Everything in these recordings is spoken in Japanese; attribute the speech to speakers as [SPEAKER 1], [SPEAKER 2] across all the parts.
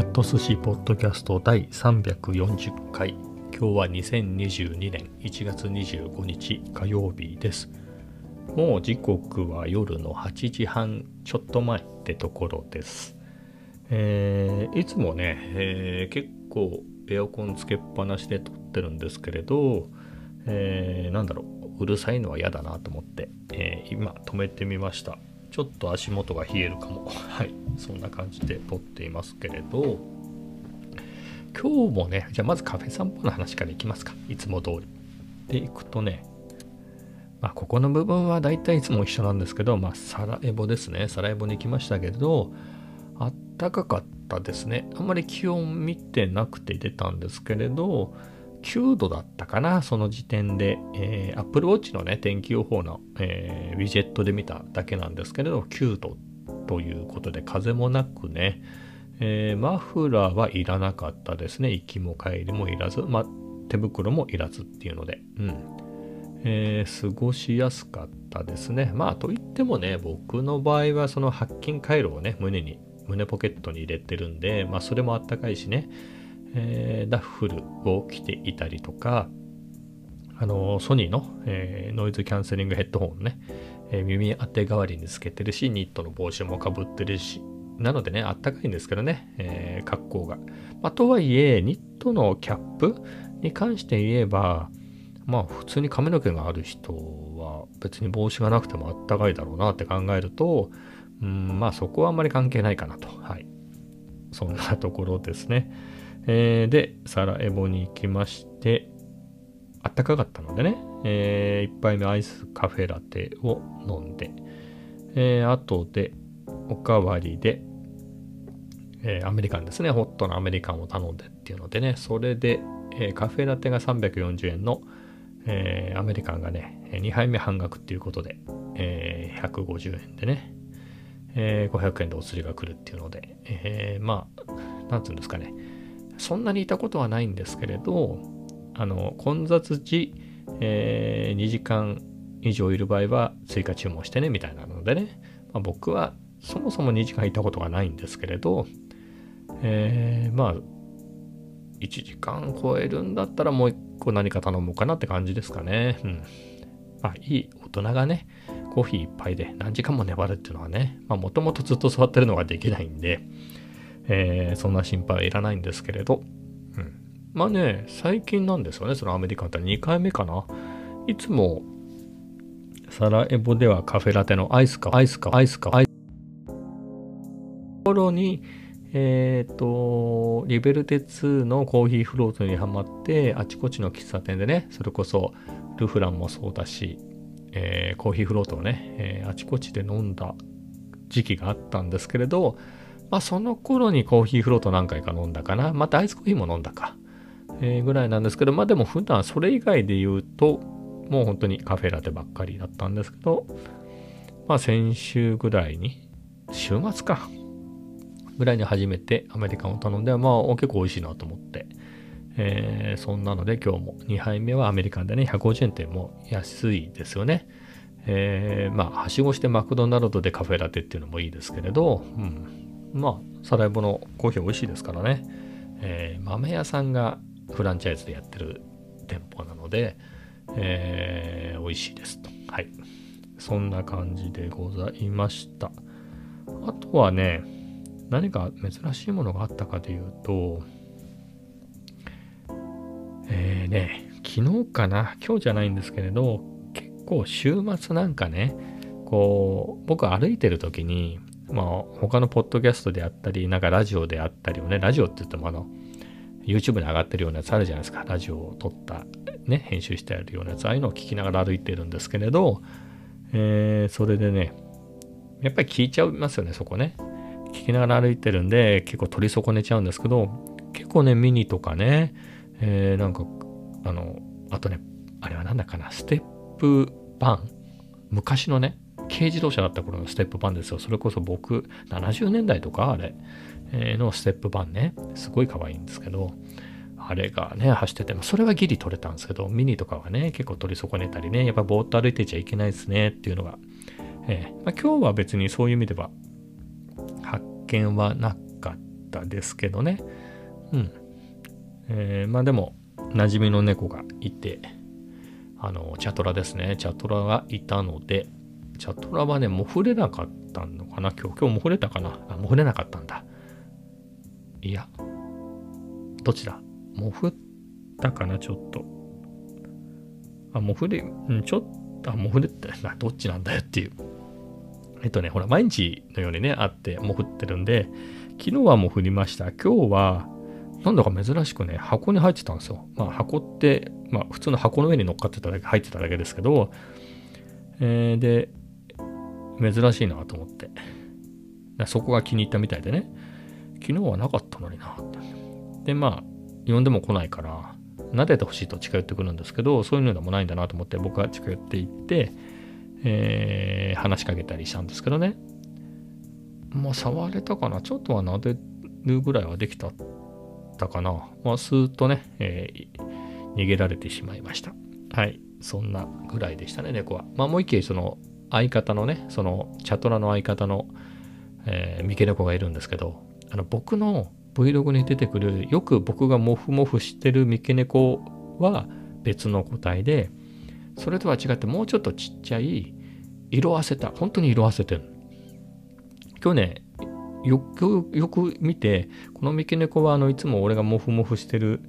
[SPEAKER 1] ャット寿司ポッドキャスト第340回今日は2022年1月25日火曜日ですもう時刻は夜の8時半ちょっと前ってところですえー、いつもね、えー、結構エアコンつけっぱなしで撮ってるんですけれど、えー、なんだろううるさいのは嫌だなと思って、えー、今止めてみましたちょっと足元が冷えるかも。はい。そんな感じで撮っていますけれど、今日もね、じゃあまずカフェ散歩の話からいきますか。いつも通り。で、いくとね、まあ、ここの部分は大体いつも一緒なんですけど、まあ、サラエボですね。サラエボに行きましたけど、あったかかったですね。あんまり気温見てなくて出たんですけれど、9度だったかな、その時点で、えー、Apple Watch のね、天気予報の、えー、ウィジェットで見ただけなんですけれど、9度ということで、風もなくね、えー、マフラーはいらなかったですね。行きも帰りもいらず、ま、手袋もいらずっていうので、うん。えー、過ごしやすかったですね。まあ、といってもね、僕の場合はその白金回路をね、胸に、胸ポケットに入れてるんで、まあ、それもあったかいしね、えー、ダッフルを着ていたりとか、あのソニーの、えー、ノイズキャンセリングヘッドホンね、えー、耳当て代わりにつけてるし、ニットの帽子もかぶってるし、なのでね、あったかいんですけどね、えー、格好が。まあ、とはいえ、ニットのキャップに関して言えば、まあ普通に髪の毛がある人は別に帽子がなくてもあったかいだろうなって考えると、うん、まあそこはあんまり関係ないかなと。はい。そんなところですね。えー、で、サラエボに行きまして、あったかかったのでね、えー、1杯目アイスカフェラテを飲んで、えー、後でおかわりで、えー、アメリカンですね、ホットなアメリカンを頼んでっていうのでね、それで、えー、カフェラテが340円の、えー、アメリカンがね、2杯目半額っていうことで、えー、150円でね、えー、500円でお釣りが来るっていうので、えー、まあ、なんていうんですかね、そんなにいたことはないんですけれど、あの、混雑時、えー、2時間以上いる場合は追加注文してね、みたいなのでね、まあ、僕はそもそも2時間いたことがないんですけれど、えー、まあ、1時間超えるんだったらもう1個何か頼もうかなって感じですかね。うん。まあ、いい大人がね、コーヒー一杯で何時間も粘るっていうのはね、まあ、もともとずっと座ってるのができないんで、えー、そんな心配はいらないんですけれど、うん。まあね、最近なんですよね、そのアメリカンって2回目かな。いつも、サラエボではカフェラテのアイスか、アイスか、アイスか、アイス頃に、えっ、ー、と、リベルテ2のコーヒーフロートにはまって、あちこちの喫茶店でね、それこそルフランもそうだし、えー、コーヒーフロートをね、えー、あちこちで飲んだ時期があったんですけれど、まあ、その頃にコーヒーフロート何回か飲んだかな。またアイスコーヒーも飲んだか。え、ぐらいなんですけど、まあでも普段それ以外で言うと、もう本当にカフェラテばっかりだったんですけど、まあ先週ぐらいに、週末か。ぐらいに初めてアメリカンを頼んで、まあ結構美味しいなと思って。えー、そんなので今日も2杯目はアメリカンでね、150円ってもう安いですよね。えー、まあ、はしごしてマクドナルドでカフェラテっていうのもいいですけれど、うん、まあ、サラエボのコーヒー美味しいですからね。えー、豆屋さんがフランチャイズでやってる店舗なので、えー、美味しいですと。はい。そんな感じでございました。あとはね、何か珍しいものがあったかというと、えーね、昨日かな、今日じゃないんですけれど、結構週末なんかね、こう、僕歩いてる時に、まあ、他のポッドキャストであったり、なんかラジオであったりをね、ラジオって言ってもあの、YouTube に上がってるようなやつあるじゃないですか。ラジオを撮った、ね、編集してあるようなやつ、ああいうのを聞きながら歩いてるんですけれど、えー、それでね、やっぱり聞いちゃいますよね、そこね。聞きながら歩いてるんで、結構取り損ねちゃうんですけど、結構ね、ミニとかね、えー、なんか、あの、あとね、あれはなんだかな、ステップバン昔のね、軽自動車だった頃のステップバンですよ。それこそ僕、70年代とかあれ、えー、のステップバンね。すごい可愛いんですけど、あれがね、走ってて、それはギリ取れたんですけど、ミニとかはね、結構取り損ねたりね、やっぱぼーっと歩いてちゃいけないですねっていうのが、えーまあ、今日は別にそういう意味では発見はなかったですけどね。うん。えー、まあでも、馴染みの猫がいて、あの、チャトラですね。チャトラがいたので、チャトラはね、もう触れなかったのかな？今日、今日も触れたかな？あ、もう触れなかったんだ。いや、どちだ？もう振ったかな？ちょっと。あ、もう触れ、ん、ちょっと、あ、もう触れってな、どっちなんだよっていう。えっとね、ほら、毎日のようにね、あって、もう降ってるんで、昨日はもう降りました。今日は、なんだか珍しくね、箱に入ってたんですよ。まあ、箱って、まあ、普通の箱の上に乗っかってただけ、入ってただけですけど、えー、で、珍しいなと思って。そこが気に入ったみたいでね、昨日はなかったのになって。で、まあ、呼んでも来ないから、撫でてほしいと近寄ってくるんですけど、そういうのでもないんだなと思って、僕は近寄っていって、えー、話しかけたりしたんですけどね。まあ、触れたかなちょっとは撫でるぐらいはできたったかな。まあ、スーッとね、えー、逃げられてしまいました。はい。そんなぐらいでしたね、猫は。まあ、もう一軒、その、相方のね、その、チャトラの相方の、えー、三毛猫がいるんですけど、あの、僕の Vlog に出てくる、よく僕がモフモフしてる三毛猫は別の個体で、それとは違ってもうちょっとちっちゃい色あせた、本当に色あせてる。今日ね、よくよく見て、この三毛猫はあのいつも俺がモフモフしてる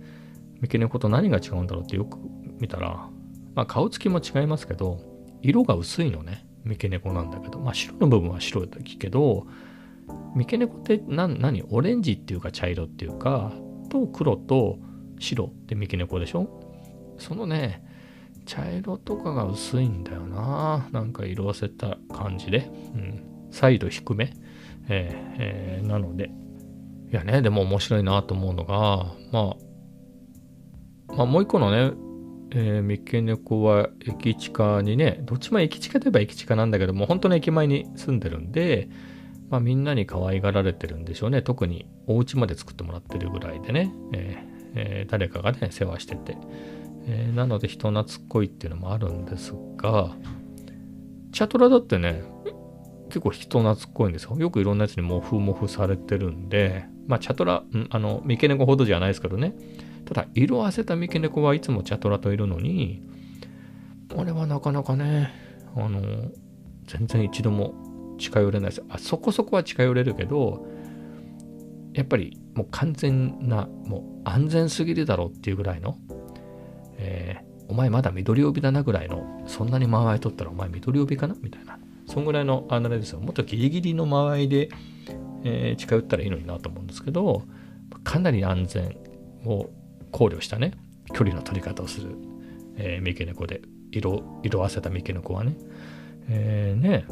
[SPEAKER 1] 三毛猫と何が違うんだろうってよく見たら、まあ顔つきも違いますけど、色が薄いのね。三毛猫なんだけど、まあ白の部分は白だけど、三毛猫って何？オレンジっていうか茶色っていうか、と黒と白って三毛猫でしょ？そのね、茶色とかが薄いんだよな。なんか色あせた感じで。うん。再度低め。えーえー、なので。いやね、でも面白いなと思うのが、まあ、まあもう一個のね、えー、三毛猫は駅地下にね、どっちも駅地下といえば駅地下なんだけども、本当の駅前に住んでるんで、まあみんなに可愛がられてるんでしょうね。特にお家まで作ってもらってるぐらいでね、えーえー、誰かがね、世話してて。えー、なので人懐っこいっていうのもあるんですが、チャトラだってね、結構人懐っこいんですよ。よくいろんなやつにモフモフされてるんで、まあチャトラ、うんあの、三毛猫ほどじゃないですけどね。ただ、色あせた三毛猫はいつもチャトラといるのに、俺はなかなかね、あの、全然一度も近寄れないです。あそこそこは近寄れるけど、やっぱりもう完全な、もう安全すぎるだろうっていうぐらいの、えー、お前まだ緑帯だなぐらいの、そんなに間合い取ったらお前緑帯かな？みたいな。そんぐらいのあれですよ。もっとギリギリの間合いで、えー、近寄ったらいいのになと思うんですけど、かなり安全を考慮したね、距離の取り方をする、えー、三毛猫で、色、色あせた三毛猫はね。えー、ね、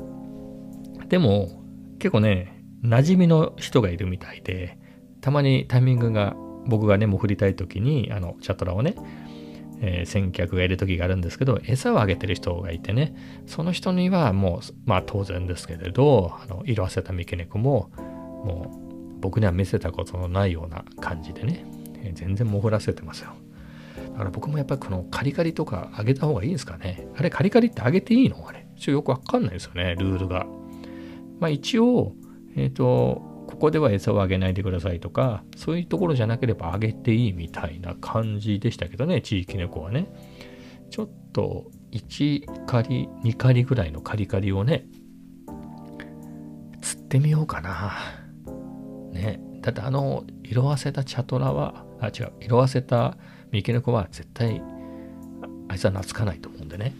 [SPEAKER 1] でも、結構ね、馴染みの人がいるみたいで、たまにタイミングが、僕がね、もう振りたい時に、あの、チャトラをね、えー、先客がいる時があるんですけど、餌をあげてる人がいてね、その人にはもう、まあ当然ですけれど、あの色あせた三毛猫も、もう僕には見せたことのないような感じでね、全然潜らせてますよ。だから僕もやっぱりこのカリカリとかあげた方がいいんですかね。あれカリカリってあげていいの？あれ。ちょっとよくわかんないですよね、ルールが。まあ一応、えっ、ー、と、ここでは餌をあげないでくださいとか、そういうところじゃなければあげていいみたいな感じでしたけどね、地域猫はね。ちょっと1カリ、2カリぐらいのカリカリをね、釣ってみようかな。ね。だってあの、色あせたチャトラは、あ、違う、色あせた三毛猫は絶対、あいつは懐かないと思うんでね。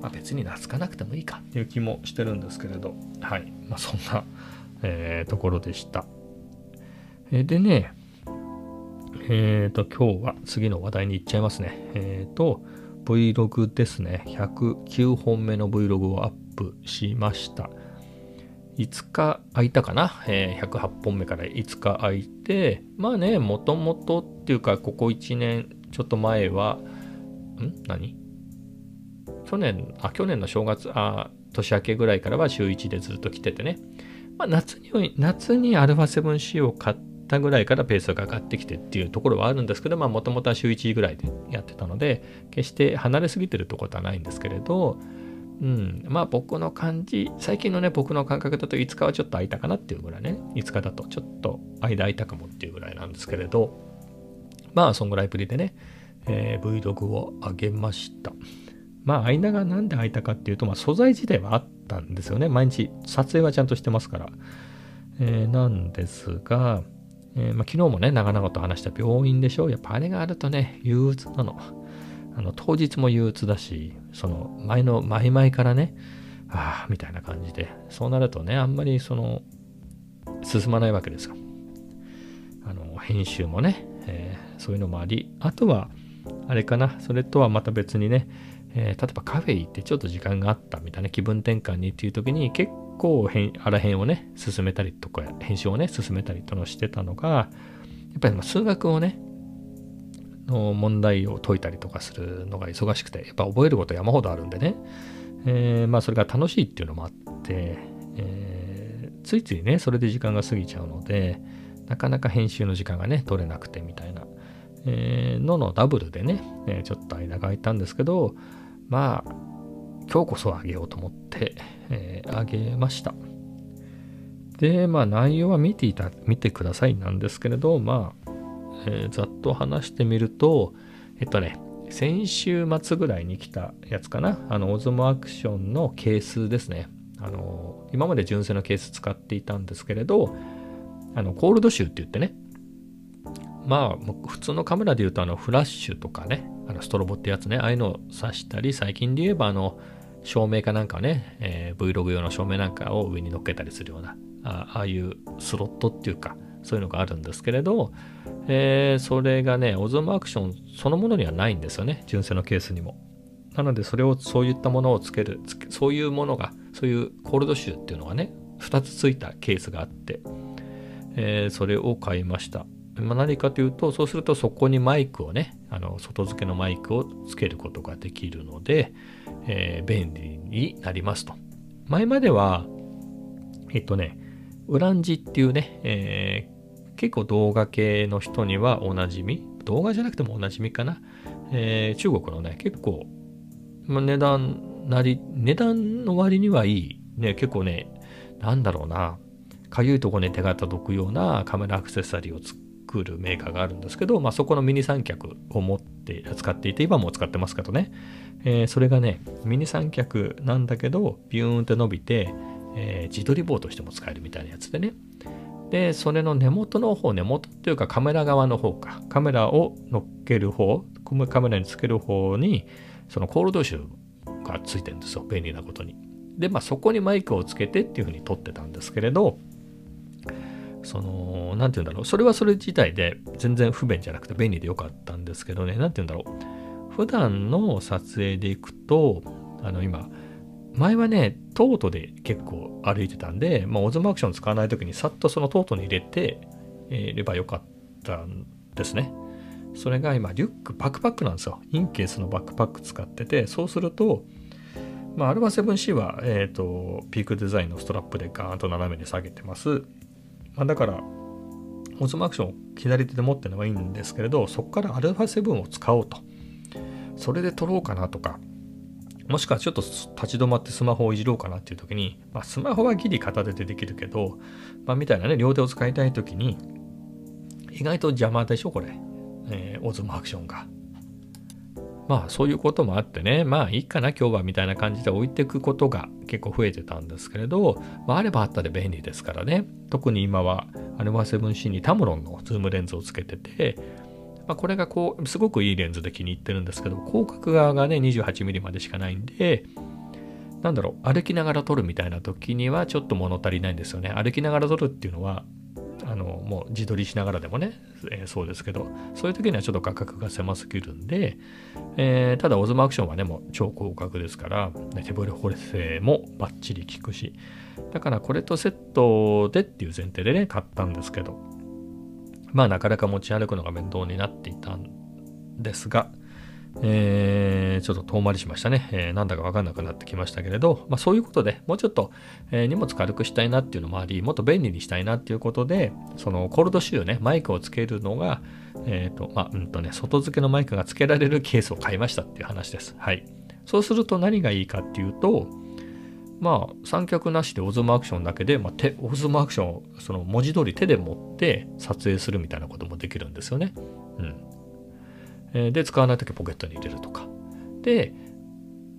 [SPEAKER 1] まあ別に懐かなくてもいいかっていう気もしてるんですけれど、はい。まあそんなえー、ところでした。えー、でね、えっ、ー、と、今日は次の話題に行っちゃいますね。えっ、と、Vlog ですね。109本目の Vlog をアップしました。5日空いたかな、えー、108本目から5日空いて、まあね、もともとっていうか、ここ1年ちょっと前は、ん？何？去年、あ、去年の正月、あ、年明けぐらいからは週1でずっと来ててね。まあ、夏に、夏に α7C を買ったぐらいからペースが上がってきてっていうところはあるんですけど、まあもともとは週1ぐらいでやってたので、決して離れすぎてるところはないんですけれど、うん、まあ僕の感じ、最近のね、僕の感覚だと5日はちょっと空いたかなっていうぐらいね、5日だとちょっと間空いたかもっていうぐらいなんですけれど、まあそんぐらいぶりでね、えー、Vlog を上げました。まあ間がなんで空いたかっていうと、まあ素材自体はあったんですよね。毎日撮影はちゃんとしてますから。えー、なんですが、えー、まあ、昨日もね、長々と話した病院でしょう。やっぱあれがあるとね、憂鬱なの。あの当日も憂鬱だし、その前の前々からね、ああ、みたいな感じで、そうなるとね、あんまりその、進まないわけですよ。あの、編集もね、えー、そういうのもあり、あとは、あれかな、それとはまた別にね、えー、例えばカフェ行ってちょっと時間があったみたいな気分転換にっていう時に結構あらへんをね、進めたりとか、編集をね、進めたりとのしてたのが、やっぱり数学をね、の問題を解いたりとかするのが忙しくて、やっぱ覚えること山ほどあるんでね、えー、まあそれが楽しいっていうのもあって、えー、ついついね、それで時間が過ぎちゃうので、なかなか編集の時間がね、取れなくてみたいな、えー、ののダブルでね、えちょっと間が空いたんですけど、まあ、今日こそあげようと思って、え、あげました。で、まあ内容は見ていた、見てくださいなんですけれど、まあ、えー、ざっと話してみると、えっとね、先週末ぐらいに来たやつかな。あの、オズモアクションのケースですね。あの、今まで純正のケース使っていたんですけれど、あの、コールドシューって言ってね、まあ、普通のカメラで言うと、あの、フラッシュとかね、あの、ストロボってやつね、ああいうのを挿したり、最近で言えば、あの、照明かなんかね、えー、Vlog 用の照明なんかを上に乗っけたりするような、ああいうスロットっていうか、そういうのがあるんですけれど、えー、それがね、オズモアクションそのものにはないんですよね、純正のケースにも。なので、それを、そういったものをつける、そういうものが、そういうコールドシューっていうのがね、2つついたケースがあって、えー、それを買いました。まあ、何かというと、そうするとそこにマイクをね、あの外付けのマイクをつけることができるので、えー、便利になりますと。前までは、えっとね、ウランジっていうね、えー、結構動画系の人にはおなじみ、動画じゃなくてもおなじみかな、えー、中国のね、結構、ま、値段なり、値段の割にはいい、ね、結構ね、なんだろうな、かゆいとこに手が届くようなカメラアクセサリーを作るメーカーがあるんですけど、まあ、そこのミニ三脚を持って使っていて、今も使ってますけどね、えー、それがね、ミニ三脚なんだけど、ビューンって伸びて、えー、自撮り棒としても使えるみたいなやつでね。で、それの根元の方、根元っていうかカメラ側の方か、カメラを乗っける方、カメラにつける方に、そのコールドシューがついてるんですよ、便利なことに。で、まあそこにマイクをつけてっていうふうに撮ってたんですけれど、その、なんて言うんだろう、それはそれ自体で全然不便じゃなくて便利でよかったんですけどね、なんて言うんだろう、普段の撮影でいくと、あの今、前はね、トートで結構歩いてたんで、まあ、オズモアクション使わない時にさっとそのトートに入れていればよかったんですね。それが今、リュック、バックパックなんですよ。インケースのバックパック使ってて、そうすると、まあ、アルバ 7C は、えっ、ー、と、ピークデザインのストラップでガーンと斜めに下げてます。まあ、だから、オズモアクションを左手で持ってるのはいいんですけれど、そこからアルファ7を使おうと。それで撮ろうかなとか、もしくはちょっと立ち止まってスマホをいじろうかなっていう時に、まあ、スマホはギリ片手でできるけど、まあ、みたいなね、両手を使いたい時に、意外と邪魔でしょ、これ。えー、オズモアクションが。まあそういうこともあってね、まあいいかな今日はみたいな感じで置いていくことが結構増えてたんですけれど、まあ、あればあったで便利ですからね。特に今はアルファ 7C にタムロンのズームレンズをつけてて、まあ、これがこう、すごくいいレンズで気に入ってるんですけど、広角側がね、28mm までしかないんで、なんだろう、歩きながら撮るみたいな時にはちょっと物足りないんですよね。歩きながら撮るっていうのは、あの、もう自撮りしながらでもね、えー、そうですけど、そういう時にはちょっと画角が狭すぎるんで、えー、ただ Osmo Action はね、もう超広角ですから、手ブレ補正もバッチリ効くし、だからこれとセットでっていう前提でね、買ったんですけど、まあなかなか持ち歩くのが面倒になっていたんですが、えー、ちょっと遠回りしましたね。えー、なんだかわかんなくなってきましたけれど、まあそういうことでもうちょっと、えー、荷物軽くしたいなっていうのもあり、もっと便利にしたいなっていうことで、そのコールドシューね、マイクをつけるのが、えっ、ー、と、まあ、うんとね、外付けのマイクがつけられるケースを買いましたっていう話です。はい。そうすると何がいいかっていうとまあ三脚なしでオズモアクションだけで、まあ、手オズモアクションをその文字通り手で持って撮影するみたいなこともできるんですよね。うんえー、で使わない時ポケットに入れるとか。で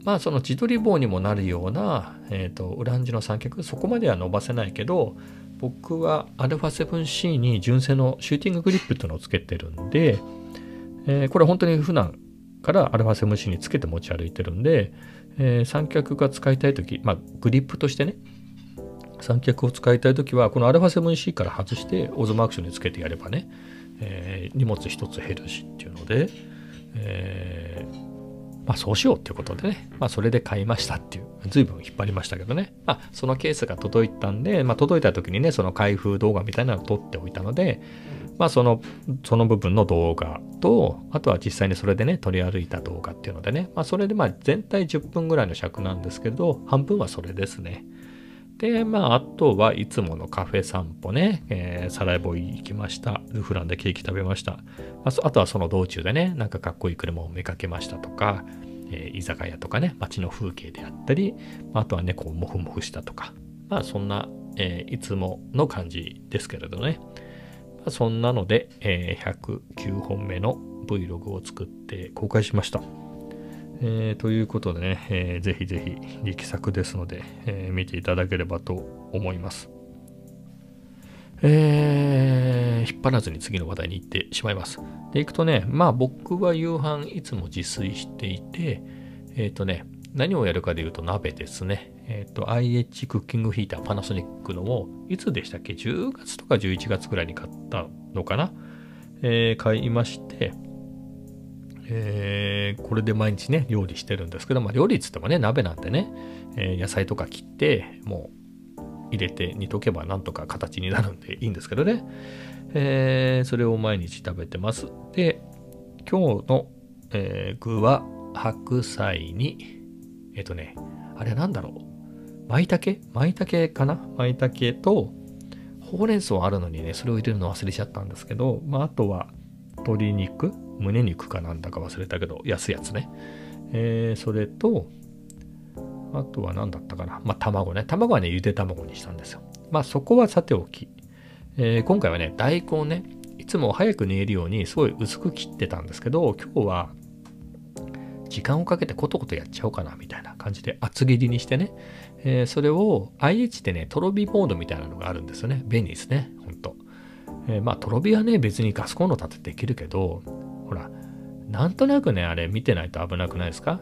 [SPEAKER 1] まあその自撮り棒にもなるような、えーと、ウランジの三脚そこまでは伸ばせないけど僕は α7C に純正のシューティンググリップっていうのをつけてるんで、えー、これ本当に普段から α7C につけて持ち歩いてるんで、えー、三脚が使いたい時まあグリップとしてね三脚を使いたい時はこの α7C から外してオズマアクションにつけてやればね、えー、荷物一つ減るしっていうので、えーまあ、そうしようっていうことでね、まあ、それで買いましたっていう、随分引っ張りましたけどね、まあ、そのケースが届いたんで、ま、届いた時にね、その開封動画みたいなのを撮っておいたので、まあ、その、その部分の動画と、あとは実際にそれでね、取り歩いた動画っていうのでね、まあ、それでまあ、全体10分ぐらいの尺なんですけど、半分はそれですね。で、まあ、あとはいつものカフェ散歩ね、えー、サライボ行きました。ルフランでケーキ食べました。ああとはその道中でね、なんかかっこいい車を見かけましたとか、えー、居酒屋とかね、街の風景であったり、あとはね、こう、もふもふしたとか、まあ、そんな、えー、いつもの感じですけれどね。そんなので、えー、109本目の Vlog を作って公開しました。えー、ということでね、えー、ぜひぜひ力作ですので、えー、見ていただければと思います。えー、引っ張らずに次の話題に行ってしまいます。で、行くとね、まあ僕は夕飯いつも自炊していて、えっ、ー、とね、何をやるかで言うと鍋ですね。えっ、ー、と、IH クッキングヒーターパナソニックのを、いつでしたっけ ?10 月とか11月ぐらいに買ったのかな？えー、買いまして、えー、これで毎日ね、料理してるんですけど、まあ、料理っつってもね、鍋なんてね、え、野菜とか切って、もう入れて煮とけばなんとか形になるんでいいんですけどね。え、それを毎日食べてます。で、今日の、え、具は白菜に、えっ、とね、あれなんだろう？舞茸？舞茸かな？舞茸と、ほうれん草あるのにね、それを入れるの忘れちゃったんですけど、まあ、あとは鶏肉？胸肉かなんだか忘れたけど、安いやつね。えー、それと、あとは何だったかな？まあ、卵ね。卵はね、ゆで卵にしたんですよ。まあ、そこはさておき。えー、今回はね、大根ね、いつも早く煮えるように、すごい薄く切ってたんですけど、今日は、時間をかけてコトコトやっちゃおうかな、みたいな感じで厚切りにしてね、えー、それを IH でね、とろ火モードみたいなのがあるんですよね。便利ですね、ほんと。えー、まあ、とろ火はね、別にガスコンロ立てできるけど、ほら、なんとなくね、あれ見てないと危なくないですか？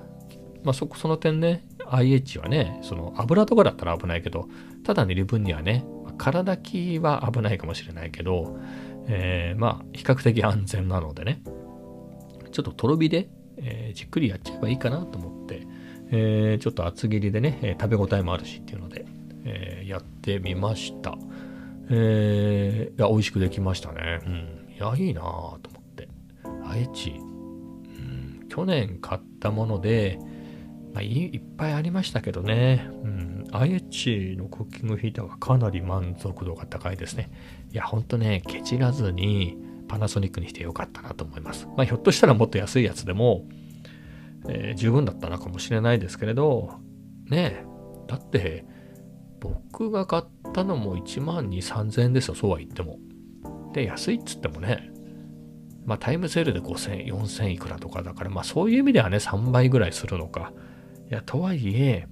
[SPEAKER 1] まあそこ、その点ね、IH はね、その油とかだったら危ないけど、ただ煮る分にはね、体きは危ないかもしれないけど、えー、まあ、比較的安全なのでね、ちょっととろ火で、えー、じっくりやっちゃえばいいかなと思って、えー、ちょっと厚切りでねえ、食べ応えもあるしっていうので、えー、やってみました。えー、いや、美味しくできましたね。うん。いや、いいなぁと思って。愛知、うん、去年買ったもので、まあ、いっぱいありましたけどね。うん。IH のクッキングヒーターはかなり満足度が高いですね。いや、ほんとね、ケチらずにパナソニックにしてよかったなと思います。まあ、ひょっとしたらもっと安いやつでも、えー、十分だったのかもしれないですけれど、ねえだって、僕が買ったのも1万2、3000円ですよ、そうは言っても。で、安いっつってもね、まあタイムセールで5000、4000いくらとかだから、まあそういう意味ではね、3倍ぐらいするのか。いや、とはいえ、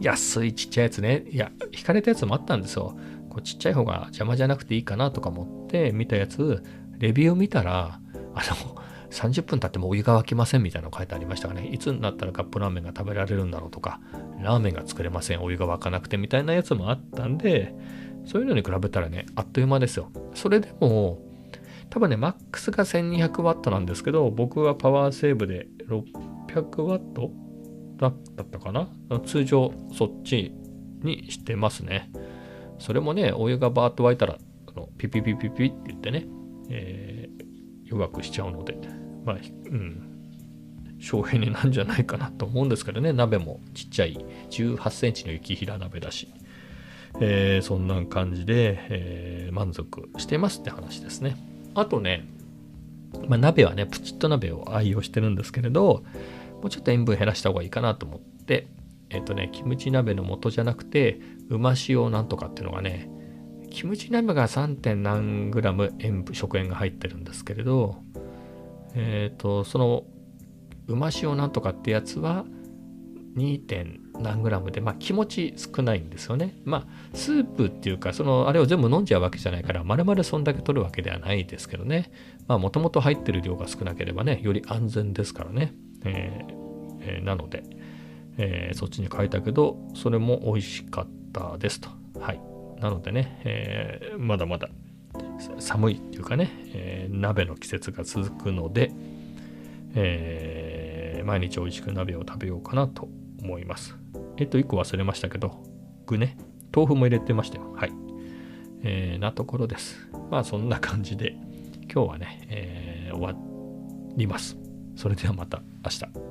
[SPEAKER 1] 安いちっちゃいやつね、いや、引かれたやつもあったんですよ。こうちっちゃい方が邪魔じゃなくていいかなとか思って見たやつ、レビュー見たら、あの、30分経ってもお湯が沸きませんみたいなの書いてありましたがね、いつになったらカップラーメンが食べられるんだろうとか、ラーメンが作れません、お湯が沸かなくてみたいなやつもあったんで、そういうのに比べたらね、あっという間ですよ。それでも、多分ね、マックスが 1200W なんですけど、僕はパワーセーブで 600W だったかな？通常そっちにしてますね。それもね、お湯がバーッと沸いたら、あのピピピピピって言ってね、えー、弱くしちゃうので、まあ、うん、省エネなんじゃないかなと思うんですけどね、鍋もちっちゃい18センチの雪平鍋だし、えー、そんな感じで、えー、満足してますって話ですね。あとね、まあ、鍋はね、プチッと鍋を愛用してるんですけれど、もうちょっと塩分減らした方がいいかなと思って、えっ、とね、キムチ鍋の素じゃなくて、うま塩なんとかっていうのがね、キムチ鍋が 3. 点何グラム塩分食塩が入ってるんですけれど、えっ、ー、と、そのうま塩なんとかってやつは 2. 点何グラムで、まあ気持ち少ないんですよね。まあスープっていうか、そのあれを全部飲んじゃうわけじゃないから、まるまるそんだけ取るわけではないですけどね。まあもともと入ってる量が少なければね、より安全ですからね。えーえー、なので、えー、そっちに変えたけど、それも美味しかったですと。はい。なのでね、えー、まだまだ寒いっていうかね、えー、鍋の季節が続くので、えー、毎日美味しく鍋を食べようかなと思います。えっと、1個忘れましたけど、具ね、豆腐も入れてましたよ。はい。えー、なところです。まあそんな感じで、今日はね、えー、終わります。それではまた明日。